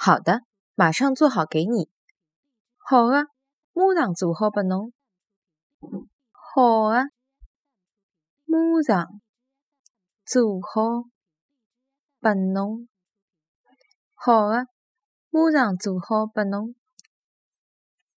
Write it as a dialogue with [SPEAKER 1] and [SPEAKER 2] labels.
[SPEAKER 1] 好的马上做好给你。
[SPEAKER 2] 好的马上做好拨侬好的马上做好拨侬好的马上做好拨侬